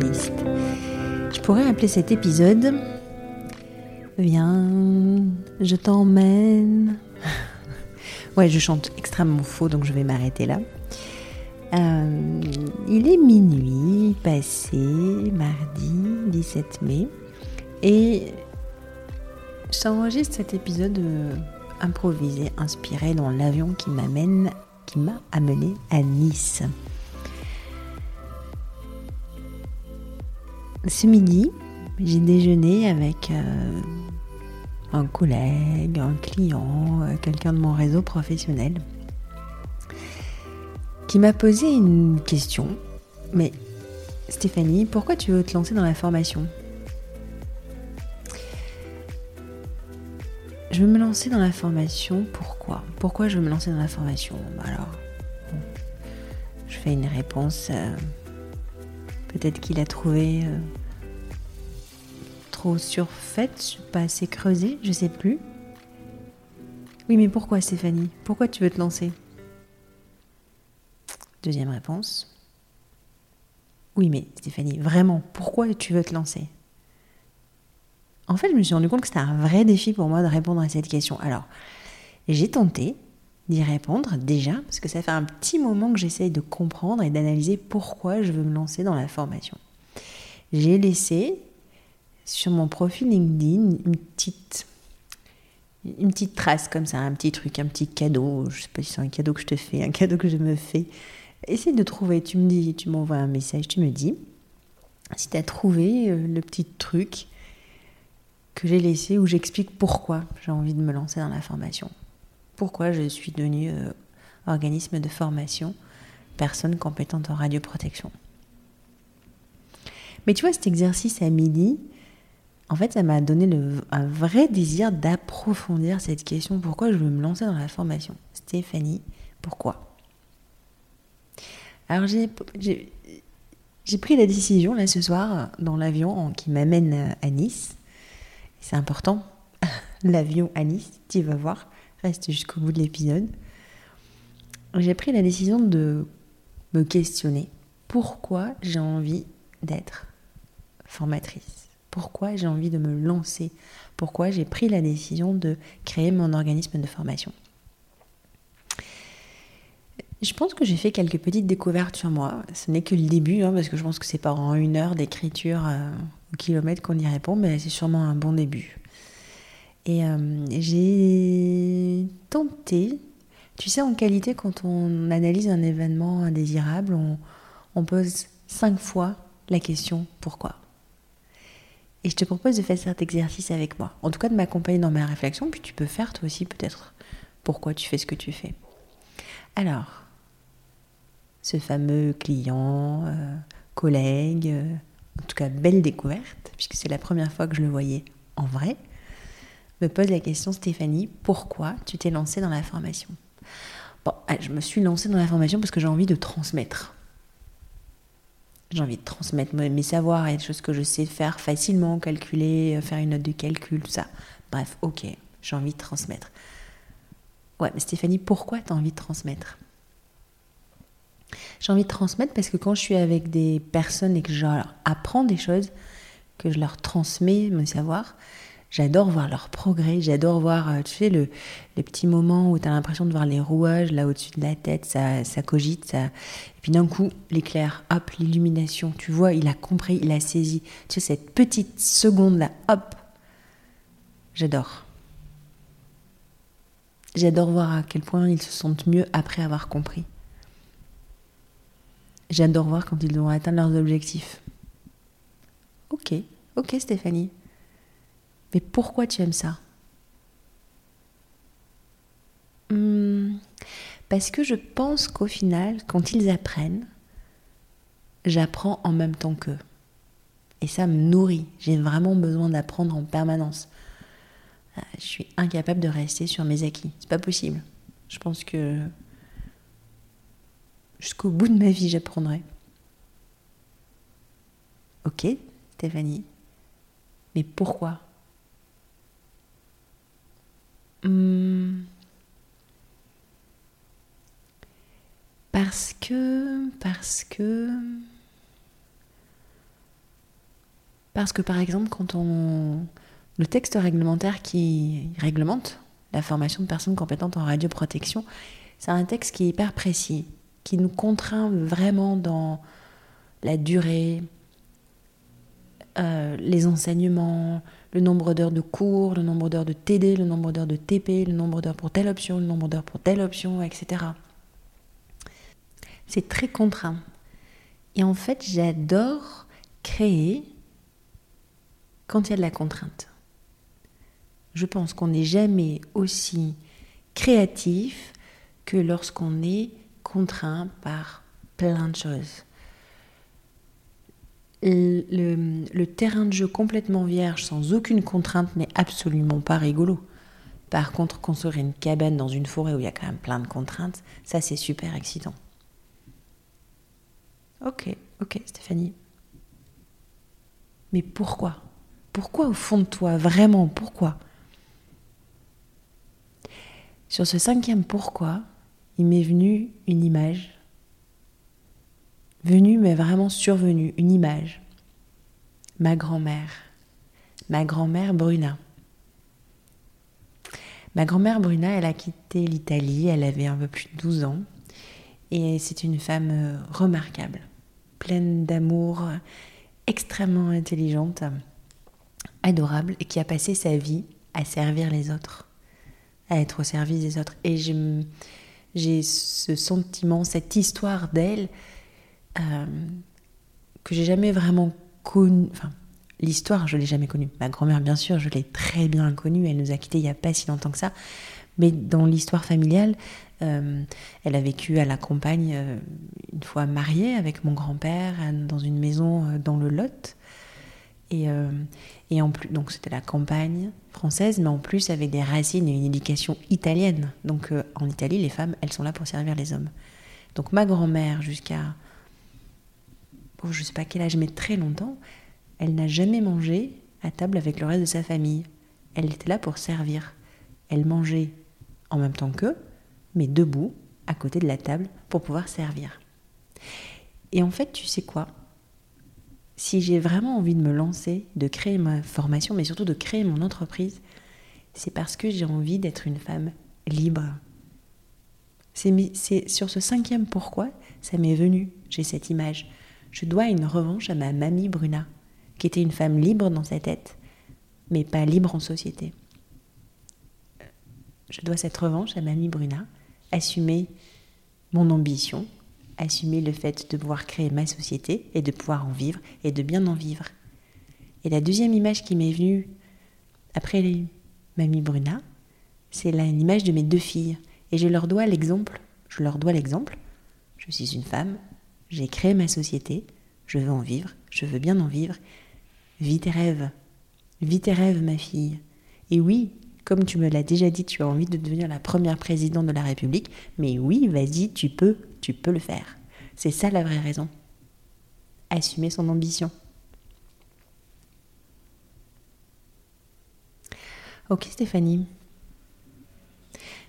Je pourrais appeler cet épisode Viens, je t'emmène. ouais, je chante extrêmement faux, donc je vais m'arrêter là. Euh, il est minuit passé, mardi 17 mai, et j'enregistre cet épisode euh, improvisé, inspiré dans l'avion qui m'amène, qui m'a amené à Nice. Ce midi, j'ai déjeuné avec euh, un collègue, un client, euh, quelqu'un de mon réseau professionnel qui m'a posé une question. Mais Stéphanie, pourquoi tu veux te lancer dans la formation? Je veux me lancer dans la formation, pourquoi? Pourquoi je veux me lancer dans la formation? Bah Alors, je fais une réponse. Euh, peut-être qu'il a trouvé euh, trop surfaite, pas assez creusée, je sais plus. Oui, mais pourquoi Stéphanie? Pourquoi tu veux te lancer? Deuxième réponse. Oui, mais Stéphanie, vraiment, pourquoi tu veux te lancer? En fait, je me suis rendu compte que c'était un vrai défi pour moi de répondre à cette question. Alors, j'ai tenté d'y répondre déjà, parce que ça fait un petit moment que j'essaye de comprendre et d'analyser pourquoi je veux me lancer dans la formation. J'ai laissé sur mon profil LinkedIn une petite, une petite trace comme ça, un petit truc, un petit cadeau. Je sais pas si c'est un cadeau que je te fais, un cadeau que je me fais. Essaye de trouver, tu me dis, tu m'envoies un message, tu me dis si tu as trouvé euh, le petit truc que j'ai laissé où j'explique pourquoi j'ai envie de me lancer dans la formation. Pourquoi je suis devenue euh, organisme de formation, personne compétente en radioprotection. Mais tu vois, cet exercice à midi, en fait, ça m'a donné un vrai désir d'approfondir cette question. Pourquoi je veux me lancer dans la formation? Stéphanie, pourquoi? Alors j'ai pris la décision là ce soir dans l'avion qui m'amène à Nice. C'est important, l'avion à Nice, tu vas voir, reste jusqu'au bout de l'épisode. J'ai pris la décision de me questionner pourquoi j'ai envie d'être formatrice? Pourquoi j'ai envie de me lancer, pourquoi j'ai pris la décision de créer mon organisme de formation? Je pense que j'ai fait quelques petites découvertes sur moi. Ce n'est que le début, hein, parce que je pense que c'est pas en une heure d'écriture euh, au kilomètre qu'on y répond, mais c'est sûrement un bon début. Et euh, j'ai tenté, tu sais, en qualité, quand on analyse un événement indésirable, on, pose cinq fois la question pourquoi? Et je te propose de faire cet exercice avec moi. En tout cas, de m'accompagner dans ma réflexion, puis tu peux faire toi aussi peut-être pourquoi tu fais ce que tu fais. Alors, ce fameux client, euh, collègue, euh, en tout cas belle découverte, puisque c'est la première fois que je le voyais en vrai, me pose la question Stéphanie, pourquoi tu t'es lancée dans la formation? Bon, je me suis lancée dans la formation parce que j'ai envie de transmettre j'ai envie de transmettre mes savoirs et des choses que je sais faire facilement, calculer, euh, faire une note de calcul, tout ça. Bref, ok, j'ai envie de transmettre. Ouais, mais Stéphanie, pourquoi tu as envie de transmettre? J'ai envie de transmettre parce que quand je suis avec des personnes et que je leur apprends des choses, que je leur transmets mon savoir, J'adore voir leur progrès, j'adore voir, euh, tu sais, le, les petits moments où tu as l'impression de voir les rouages là au-dessus de la tête, ça, ça cogite, ça... et puis d'un coup, l'éclair, hop, l'illumination, tu vois, il a compris, il a saisi. Tu sais, cette petite seconde-là, hop, j'adore. J'adore voir à quel point ils se sentent mieux après avoir compris. J'adore voir quand ils ont atteint leurs objectifs. Ok, ok Stéphanie, mais pourquoi tu aimes ça? Hmm, Parce que je pense qu'au final, quand ils apprennent, j'apprends en même temps qu'eux. Et ça me nourrit. J'ai vraiment besoin d'apprendre en permanence. Euh, je suis incapable de rester sur mes acquis. C'est pas possible. Je pense que jusqu'au bout de ma vie, j'apprendrai. Ok, Stéphanie. Mais pourquoi? Hmm. Parce que, parce que, Parce que par exemple, quand on... Le texte réglementaire qui réglemente la formation de personnes compétentes en radioprotection, c'est un texte qui est hyper précis, qui nous contraint vraiment dans la durée, euh, les enseignements, le nombre d'heures de cours, le nombre d'heures de TD, le nombre d'heures de TP, le nombre d'heures pour telle option, le nombre d'heures pour telle option, etc. C'est très contraint. Et en fait, j'adore créer quand il y a de la contrainte. Je pense qu'on n'est jamais aussi créatif que lorsqu'on est contraint par plein de choses le, terrain de jeu complètement vierge, sans aucune contrainte, n'est absolument pas rigolo. Par contre, construire une cabane dans une forêt où il y a quand même plein de contraintes, ça c'est super excitant. Ok, ok Stéphanie. Mais pourquoi? Pourquoi au fond de toi Vraiment, pourquoi? Sur ce cinquième pourquoi, il m'est venu une image venue, mais vraiment survenue, une image. Ma grand-mère, ma grand-mère Bruna. Ma grand-mère Bruna, elle a quitté l'Italie, elle avait un peu plus de 12 ans, et c'est une femme euh, remarquable, pleine d'amour, extrêmement intelligente, adorable, et qui a passé sa vie à servir les autres, à être au service des autres. Et j'ai ce sentiment, cette histoire d'elle, euh, que j'ai jamais vraiment connue. Enfin, l'histoire, je l'ai jamais connue. Ma grand-mère, bien sûr, je l'ai très bien connue. Elle nous a quittés il n'y a pas si longtemps que ça. Mais dans l'histoire familiale, euh, elle a vécu à la campagne, euh, une fois mariée avec mon grand-père, dans une maison dans le Lot. Et, et en plus, donc c'était la campagne française, mais en plus avec des racines et une éducation italienne. Donc en Italie, les femmes, elles sont là pour servir les hommes. Donc ma grand-mère, jusqu'à je ne sais pas quel âge, mais très longtemps, elle n'a jamais mangé à table avec le reste de sa famille. Elle était là pour servir. Elle mangeait en même temps qu'eux, mais debout, à côté de la table, pour pouvoir servir. Et en fait, tu sais quoi? Si j'ai vraiment envie de me lancer, de créer ma formation, mais surtout de créer mon entreprise, c'est parce que j'ai envie d'être une femme libre. C'est sur ce cinquième pourquoi, ça m'est venu, j'ai cette image je dois une revanche à ma mamie Bruna, qui était une femme libre dans sa tête, mais pas libre en société. Je dois cette revanche à mamie Bruna, assumer mon ambition, assumer le fait de pouvoir créer ma société et de pouvoir en vivre et de bien en vivre. Et la deuxième image qui m'est venue après les mamie Bruna, c'est l'image de mes deux filles. Et je leur dois l'exemple. Je leur dois l'exemple. Je suis une femme, j'ai créé ma société, je veux en vivre, je veux bien en vivre. Vis tes rêves, vis tes rêves, ma fille. Et oui, comme tu me l'as déjà dit, tu as envie de devenir la première présidente de la République, mais oui, vas-y, tu peux, tu peux le faire. C'est ça la vraie raison. Assumer son ambition. Ok Stéphanie.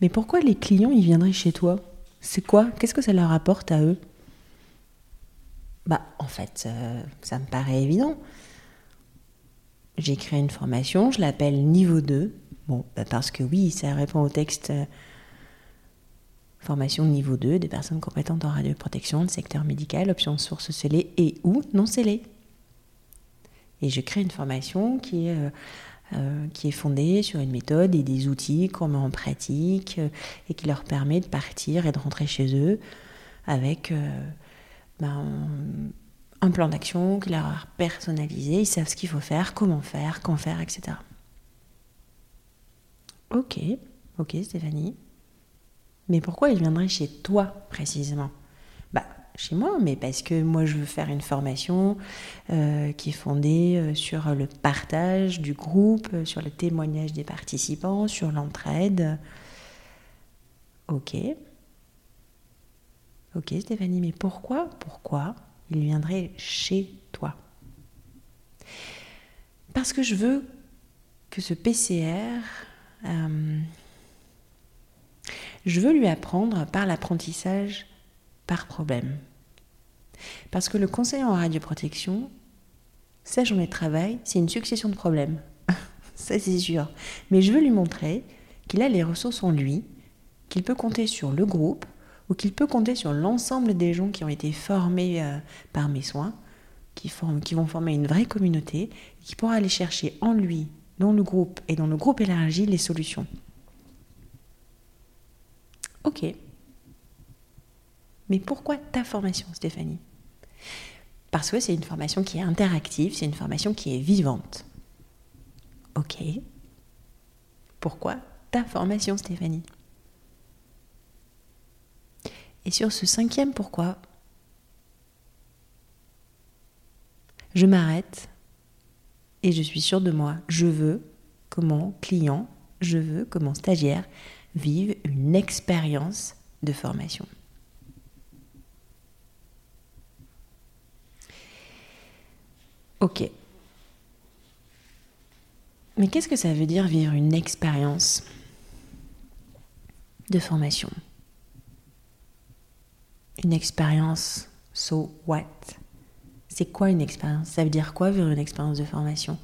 Mais pourquoi les clients ils viendraient chez toi? C'est quoi? Qu'est-ce que ça leur apporte à eux? Bah, en fait, euh, ça me paraît évident. J'ai créé une formation, je l'appelle niveau 2. Bon, bah, parce que oui, ça répond au texte euh, formation niveau 2 des personnes compétentes en radioprotection, le secteur médical, option source scellée et ou non scellée. Et je crée une formation qui est, euh, qui est fondée sur une méthode et des outils qu'on met en pratique et qui leur permet de partir et de rentrer chez eux avec ben, un plan d'action qui leur personnalisé, ils savent ce qu'il faut faire, comment faire, quand faire, etc. Ok, ok Stéphanie. Mais pourquoi ils viendraient chez toi précisément? Bah chez moi, mais parce que moi je veux faire une formation euh, qui est fondée euh, sur le partage du groupe, euh, sur le témoignage des participants, sur l'entraide. Ok. Ok Stéphanie, mais pourquoi, pourquoi il viendrait chez toi? Parce que je veux que ce PCR, euh, je veux lui apprendre par l'apprentissage par problème. Parce que le conseil en radioprotection, sa journée de travail, c'est une succession de problèmes. Ça, c'est sûr. Mais je veux lui montrer qu'il a les ressources en lui, qu'il peut compter sur le groupe ou qu'il peut compter sur l'ensemble des gens qui ont été formés euh, par mes soins, qui, qui vont former une vraie communauté, et qui pourra aller chercher en lui, dans le groupe et dans le groupe élargi, les solutions. Ok. Mais pourquoi ta formation, Stéphanie? Parce que c'est une formation qui est interactive, c'est une formation qui est vivante. Ok. Pourquoi ta formation, Stéphanie? Et sur ce cinquième pourquoi, je m'arrête et je suis sûre de moi. Je veux mon client, je veux mon stagiaire vive une expérience de formation. Ok. Mais qu'est-ce que ça veut dire vivre une expérience de formation? Une expérience, so what? C'est quoi une expérience? Ça veut dire quoi vivre une expérience de formation?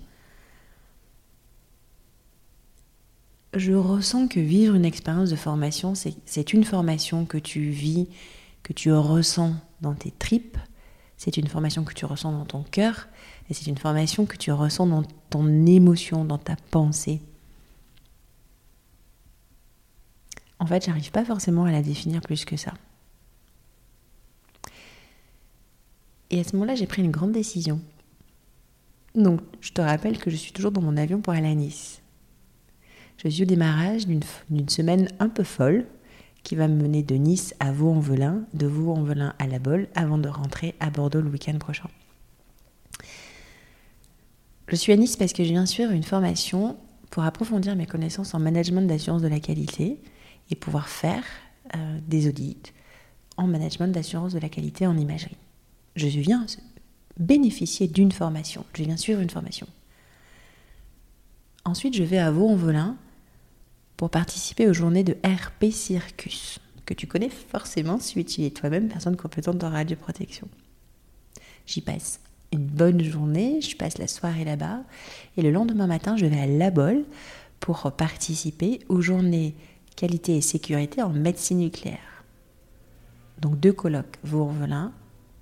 Je ressens que vivre une expérience de formation, c'est une formation que tu vis, que tu ressens dans tes tripes, c'est une formation que tu ressens dans ton cœur, et c'est une formation que tu ressens dans ton émotion, dans ta pensée. En fait, j'arrive pas forcément à la définir plus que ça. Et à ce moment-là, j'ai pris une grande décision. Donc, je te rappelle que je suis toujours dans mon avion pour aller à Nice. Je suis au démarrage d'une semaine un peu folle qui va me mener de Nice à Vaux-en-Velin, de Vaux-en-Velin à La Bolle, avant de rentrer à Bordeaux le week-end prochain. Je suis à Nice parce que je viens suivre une formation pour approfondir mes connaissances en management d'assurance de la qualité et pouvoir faire euh, des audits en management d'assurance de la qualité en imagerie. Je viens bénéficier d'une formation, je viens suivre une formation. Ensuite, je vais à Vaux-en-Velin pour participer aux journées de RP Circus, que tu connais forcément si tu es toi-même personne compétente en radioprotection. J'y passe une bonne journée, je passe la soirée là-bas et le lendemain matin, je vais à La Bolle pour participer aux journées qualité et sécurité en médecine nucléaire. Donc deux colloques, Vaux-en-Velin,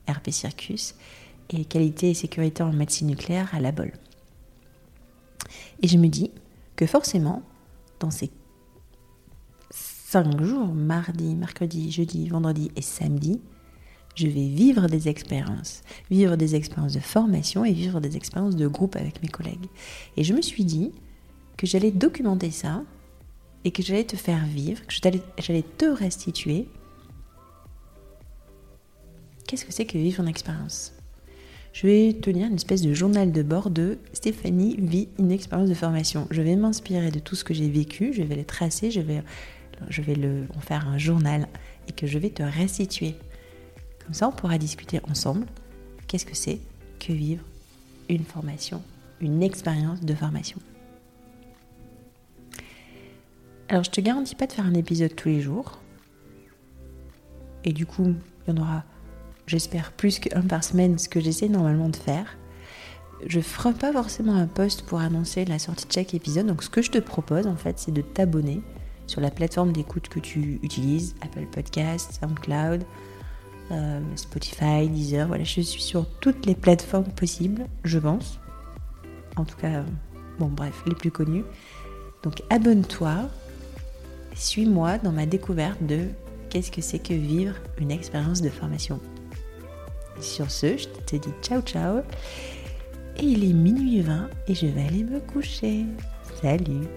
RP Circus et qualité et sécurité en médecine nucléaire à La Bolle. Et je me dis que forcément, dans ces cinq jours, mardi, mercredi, jeudi, vendredi et samedi, je vais vivre des expériences, vivre des expériences de formation et vivre des expériences de groupe avec mes collègues. Et je me suis dit que j'allais documenter ça et que j'allais te faire vivre, que j'allais te restituer. Qu'est-ce que c'est que vivre une expérience? Je vais tenir une espèce de journal de bord de Stéphanie vit une expérience de formation. Je vais m'inspirer de tout ce que j'ai vécu, je vais les tracer, je vais, le, en faire un journal et que je vais te restituer. Comme ça, on pourra discuter ensemble qu'est-ce que c'est que vivre une formation, une expérience de formation? Alors, je te garantis pas de faire un épisode tous les jours. Et du coup, il y en aura, j'espère, plus qu'un par semaine, ce que j'essaie normalement de faire. Je ne ferai pas forcément un post pour annoncer la sortie de chaque épisode. Donc, ce que je te propose, en fait, c'est de t'abonner sur la plateforme d'écoute que tu utilises, Apple Podcast, SoundCloud, euh, Spotify, Deezer, voilà, je suis sur toutes les plateformes possibles, je pense. En tout cas, bon bref, les plus connues. Donc abonne-toi, suis-moi dans ma découverte de qu'est-ce que c'est que vivre une expérience de formation. Sur ce, je te dis ciao ciao. Et il est minuit 20 et je vais aller me coucher. Salut